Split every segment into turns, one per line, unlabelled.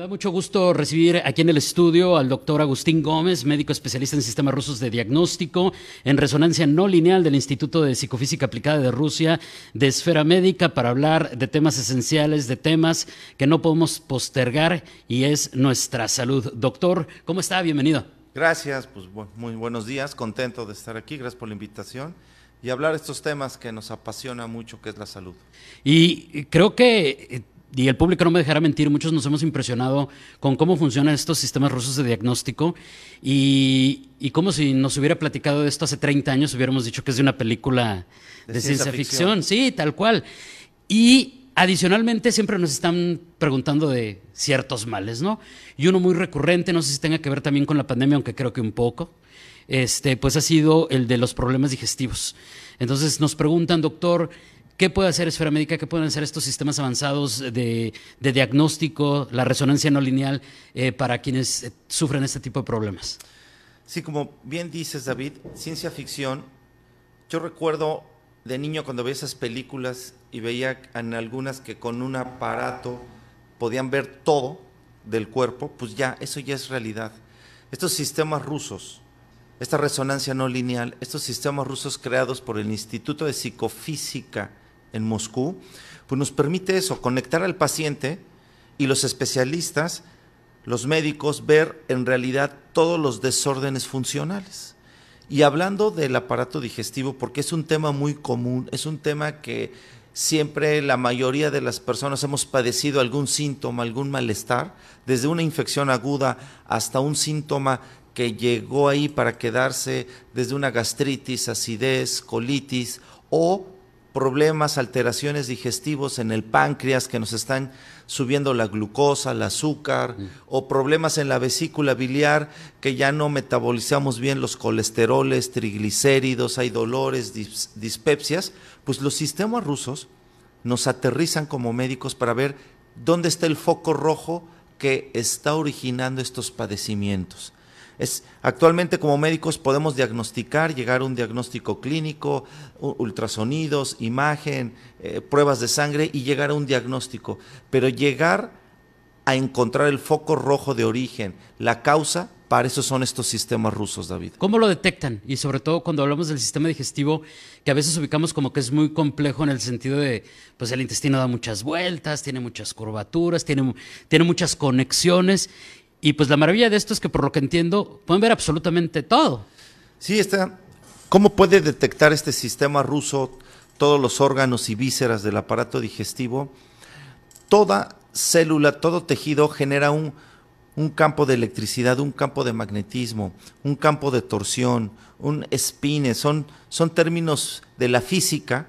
da mucho gusto recibir aquí en el estudio al doctor Agustín Gómez, médico especialista en sistemas rusos de diagnóstico en resonancia no lineal del Instituto de Psicofísica Aplicada de Rusia, de Esfera Médica, para hablar de temas esenciales, de temas que no podemos postergar y es nuestra salud. Doctor, ¿cómo está? Bienvenido.
Gracias, pues muy buenos días, contento de estar aquí, gracias por la invitación y hablar de estos temas que nos apasiona mucho, que es la salud.
Y creo que eh, y el público no me dejará mentir, muchos nos hemos impresionado con cómo funcionan estos sistemas rusos de diagnóstico y, como si nos hubiera platicado de esto hace 30 años, hubiéramos dicho que es de una película de, ciencia, ficción. sí, tal cual. Y adicionalmente siempre nos están preguntando de ciertos males, ¿no? Y uno muy recurrente, no sé si tenga que ver también con la pandemia, aunque creo que un poco, este, pues ha sido el de los problemas digestivos. Entonces nos preguntan, doctor, ¿Qué puede hacer Esfera Médica? ¿Qué pueden hacer estos sistemas avanzados de, diagnóstico, la resonancia no lineal, eh, para quienes eh, sufren este tipo de problemas?
Sí, como bien dices, David, ciencia ficción. Yo recuerdo de niño cuando veía esas películas y veía en algunas que con un aparato podían ver todo del cuerpo, pues ya, eso ya es realidad. Estos sistemas rusos, esta resonancia no lineal, estos sistemas rusos creados por el Instituto de Psicofísica en Moscú, pues nos permite eso, conectar al paciente y los especialistas, los médicos, ver en realidad todos los desórdenes funcionales. Y hablando del aparato digestivo, porque es un tema muy común, es un tema que siempre la mayoría de las personas hemos padecido algún síntoma, algún malestar, desde una infección aguda hasta un síntoma que llegó ahí para quedarse, desde una gastritis, acidez, colitis o problemas, alteraciones digestivos en el páncreas que nos están subiendo la glucosa, el azúcar, mm. o problemas en la vesícula biliar que ya no metabolizamos bien los colesteroles, triglicéridos, hay dolores, dispepsias, pues los sistemas rusos nos aterrizan como médicos para ver dónde está el foco rojo que está originando estos padecimientos actualmente como médicos podemos diagnosticar, llegar a un diagnóstico clínico, ultrasonidos, imagen, eh, pruebas de sangre y llegar a un diagnóstico. Pero llegar a encontrar el foco rojo de origen, la causa, para eso son estos sistemas rusos, David.
¿Cómo lo detectan? Y sobre todo cuando hablamos del sistema digestivo, que a veces ubicamos como que es muy complejo en el sentido de, pues el intestino da muchas vueltas, tiene muchas curvaturas, tiene, tiene muchas conexiones y pues la maravilla de esto es que por lo que entiendo pueden ver absolutamente todo.
Sí, está. ¿Cómo puede detectar este sistema ruso todos los órganos y vísceras del aparato digestivo? Toda célula, todo tejido genera un, campo de electricidad, un campo de magnetismo, un campo de torsión, un spine, son, son términos de la física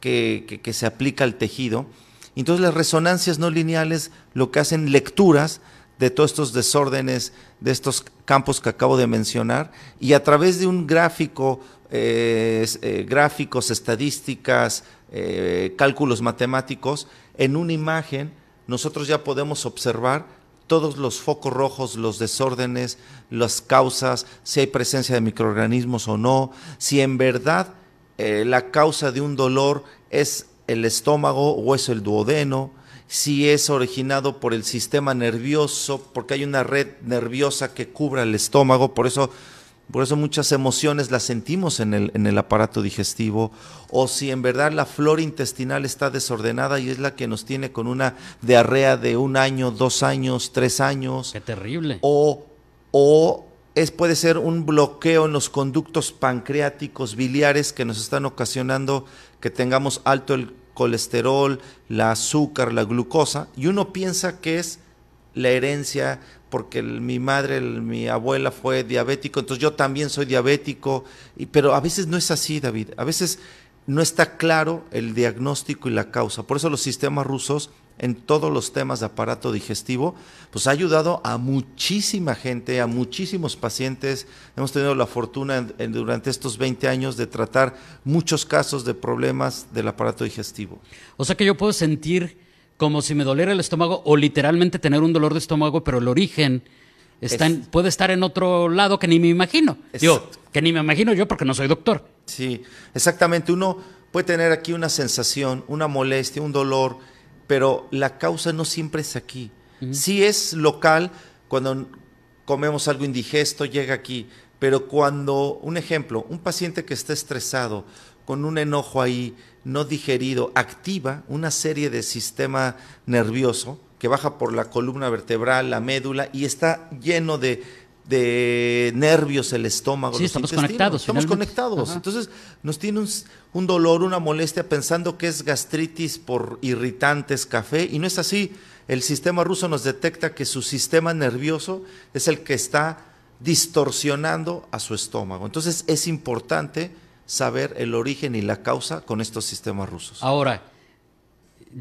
que, que se aplica al tejido. Entonces las resonancias no lineales lo que hacen lecturas de todos estos desórdenes, de estos campos que acabo de mencionar, y a través de un gráfico, eh, eh, gráficos, estadísticas, eh, cálculos matemáticos, en una imagen nosotros ya podemos observar todos los focos rojos, los desórdenes, las causas, si hay presencia de microorganismos o no, si en verdad la causa de un dolor es el estómago o es el duodeno, si es originado por el sistema nervioso, porque hay una red nerviosa que cubra el estómago, por eso, por eso muchas emociones las sentimos en el, en el aparato digestivo, o si en verdad la flora intestinal está desordenada y es la que nos tiene con una diarrea de un año, dos años, tres años.
Qué terrible.
O, o es, puede ser un bloqueo en los conductos pancreáticos biliares que nos están ocasionando que tengamos alto el colesterol, la azúcar, la glucosa, y uno piensa que es la herencia, porque mi madre, mi abuela fue diabético, entonces yo también soy diabético, pero a veces no es así, David, a veces no está claro el diagnóstico y la causa. Por eso los sistemas rusos en todos los temas de aparato digestivo, pues ha ayudado a muchísima gente, a muchísimos pacientes. Hemos tenido la fortuna durante estos 20 años de tratar muchos casos de problemas del aparato digestivo.
O sea que yo puedo sentir como si me doliera el estómago o literalmente tener un dolor de estómago, pero el origen Está en- puede estar en otro lado que ni me imagino.
Exacto.
que ni me imagino yo porque no soy doctor.
Sí, exactamente. Uno puede tener aquí una sensación, una molestia, un dolor, pero la causa no siempre es aquí. Sí es local cuando comemos algo indigesto, llega aquí, pero cuando, un ejemplo, un paciente que está estresado, con un enojo ahí no digerido, activa una serie de sistema nervioso que baja por la columna vertebral, la médula, y está lleno de, de nervios el estómago.
Sí,
los
estamos
intestinos.
conectados,
Estamos
finalmente.
conectados.
Ajá.
Entonces nos tiene un, un dolor, una molestia pensando que es gastritis por irritantes, café, y no es así. El sistema ruso nos detecta que su sistema nervioso es el que está distorsionando a su estómago. Entonces es importante saber el origen y la causa con estos sistemas rusos.
Ahora,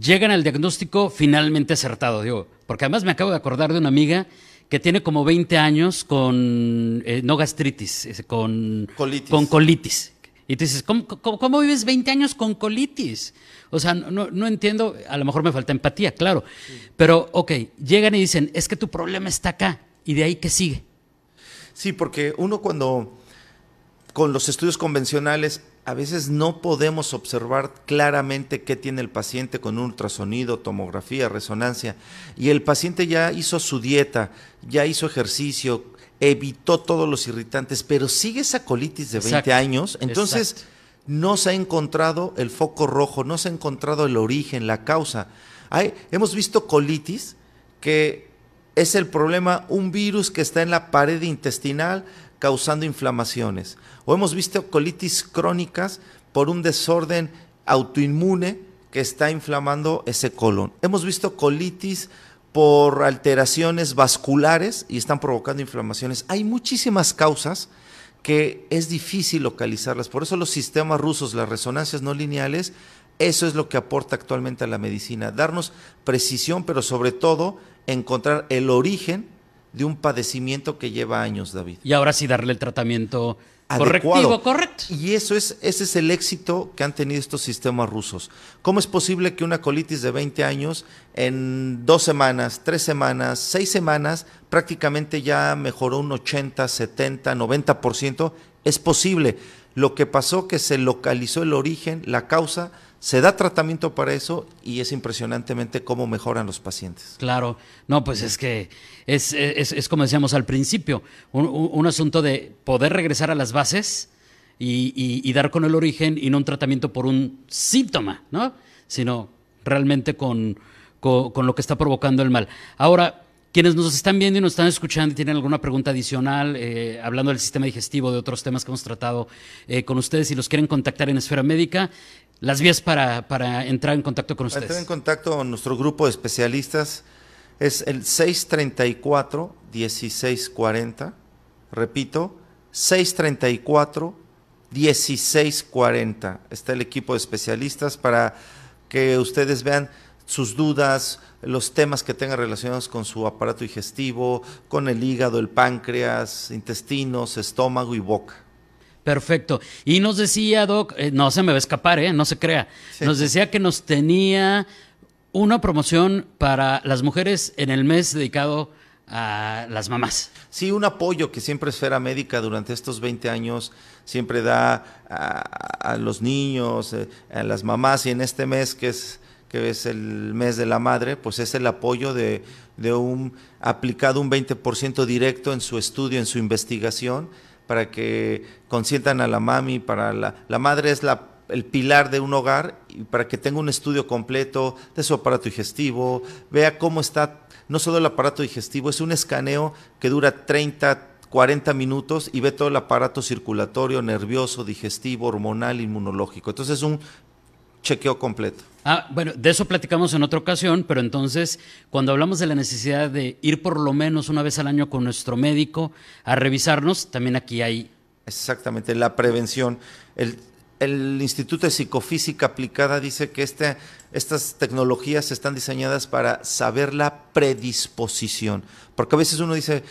llegan al diagnóstico finalmente acertado, digo, porque además me acabo de acordar de una amiga que tiene como 20 años con, eh, no gastritis, con
Colitis.
Con colitis. Y te dices, ¿cómo, cómo, cómo vives 20 años con colitis? O sea, no, no- no entiendo, a lo mejor me falta empatía, claro. Pero, ok, llegan y dicen, es que tu problema está acá. ¿Y de ahí qué sigue?
Sí, porque uno cuando con los estudios convencionales a veces no podemos observar claramente qué tiene el paciente con un ultrasonido, tomografía, resonancia. Y el paciente ya hizo su dieta, ya hizo ejercicio, evitó todos los irritantes, pero sigue esa colitis de 20
Exacto,
años. Entonces
exacto.
no se ha encontrado el foco rojo, no se ha encontrado el origen, la causa. Hay, hemos visto colitis que es el problema, un virus que está en la pared intestinal causando inflamaciones. O hemos visto colitis crónicas por un desorden autoinmune que está inflamando ese colon. Hemos visto colitis por alteraciones vasculares y están provocando inflamaciones. Hay muchísimas causas que es difícil localizarlas. Por eso los sistemas rusos, las resonancias no lineales, eso es lo que aporta actualmente a la medicina, darnos precisión, pero sobre todo encontrar el origen de un padecimiento que lleva años, David.
Y ahora sí darle el tratamiento
Adecuado.
correctivo, correcto.
Y eso es, ese es el éxito que han tenido estos sistemas rusos. ¿Cómo es posible que una colitis de 20 años en dos semanas, tres semanas, seis semanas, prácticamente ya mejoró un 80, 70, 90%? Es posible. Lo que pasó que se localizó el origen, la causa, se da tratamiento para eso y es impresionantemente cómo mejoran los pacientes.
Claro, no, pues es que es, es- es como decíamos al principio, un, un- un asunto de poder regresar a las bases y, y- dar con el origen y no un tratamiento por un síntoma, ¿no? Sino realmente con- con lo que está provocando el mal. Ahora, quienes nos están viendo y nos están escuchando y tienen alguna pregunta adicional, eh, hablando del sistema digestivo, de otros temas que hemos tratado eh, con ustedes, si los quieren contactar en Esfera Médica, las vías para, para entrar en contacto con
Para
ustedes.
entrar en contacto con nuestro grupo de especialistas es el 634-1640. Repito, 634-1640. Está el equipo de especialistas para que ustedes vean sus dudas, los temas que tengan relacionados con su aparato digestivo, con el hígado, el páncreas, intestinos, estómago y boca.
Perfecto. Y nos decía, Doc, eh, no se me va a escapar, ¿eh? no se crea.
Sí.
Nos decía que nos tenía una promoción para las mujeres en el mes dedicado a las mamás.
Sí, un apoyo que siempre Esfera Médica durante estos 20 años siempre da a, a los niños, eh, a las mamás y en este mes que es que es el mes de la madre, pues es el apoyo de, de un aplicado un 20% directo en su estudio, en su investigación, para que consientan a la mami, para la, la madre es la, el pilar de un hogar y para que tenga un estudio completo de su aparato digestivo, vea cómo está no solo el aparato digestivo, es un escaneo que dura 30, 40 minutos y ve todo el aparato circulatorio, nervioso, digestivo, hormonal, inmunológico. Entonces es un chequeo completo.
Ah, bueno, de eso platicamos en otra ocasión, pero entonces, cuando hablamos de la necesidad de ir por lo menos una vez al año con nuestro médico a revisarnos, también aquí hay
Exactamente, la prevención. El, el Instituto de Psicofísica Aplicada dice que este, estas tecnologías están diseñadas para saber la predisposición. Porque a veces uno dice,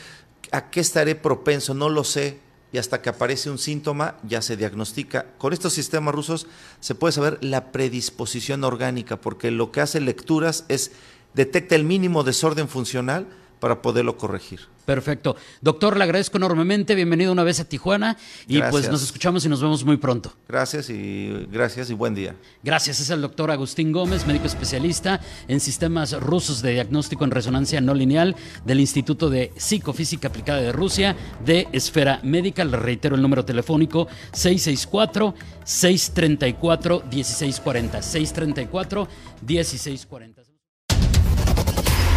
¿a qué estaré propenso? No lo sé. Y hasta que aparece un síntoma ya se diagnostica. Con estos sistemas rusos se puede saber la predisposición orgánica, porque lo que hace lecturas es detecta el mínimo desorden funcional para poderlo corregir.
Perfecto. Doctor, le agradezco enormemente. Bienvenido una vez a Tijuana. Y pues nos escuchamos y nos vemos muy pronto.
Gracias y gracias y buen día.
Gracias. Es el doctor Agustín Gómez, médico especialista en sistemas rusos de diagnóstico en resonancia no lineal del Instituto de Psicofísica Aplicada de Rusia de Esfera Médica. Le reitero el número telefónico 664-634-1640. 634-1640.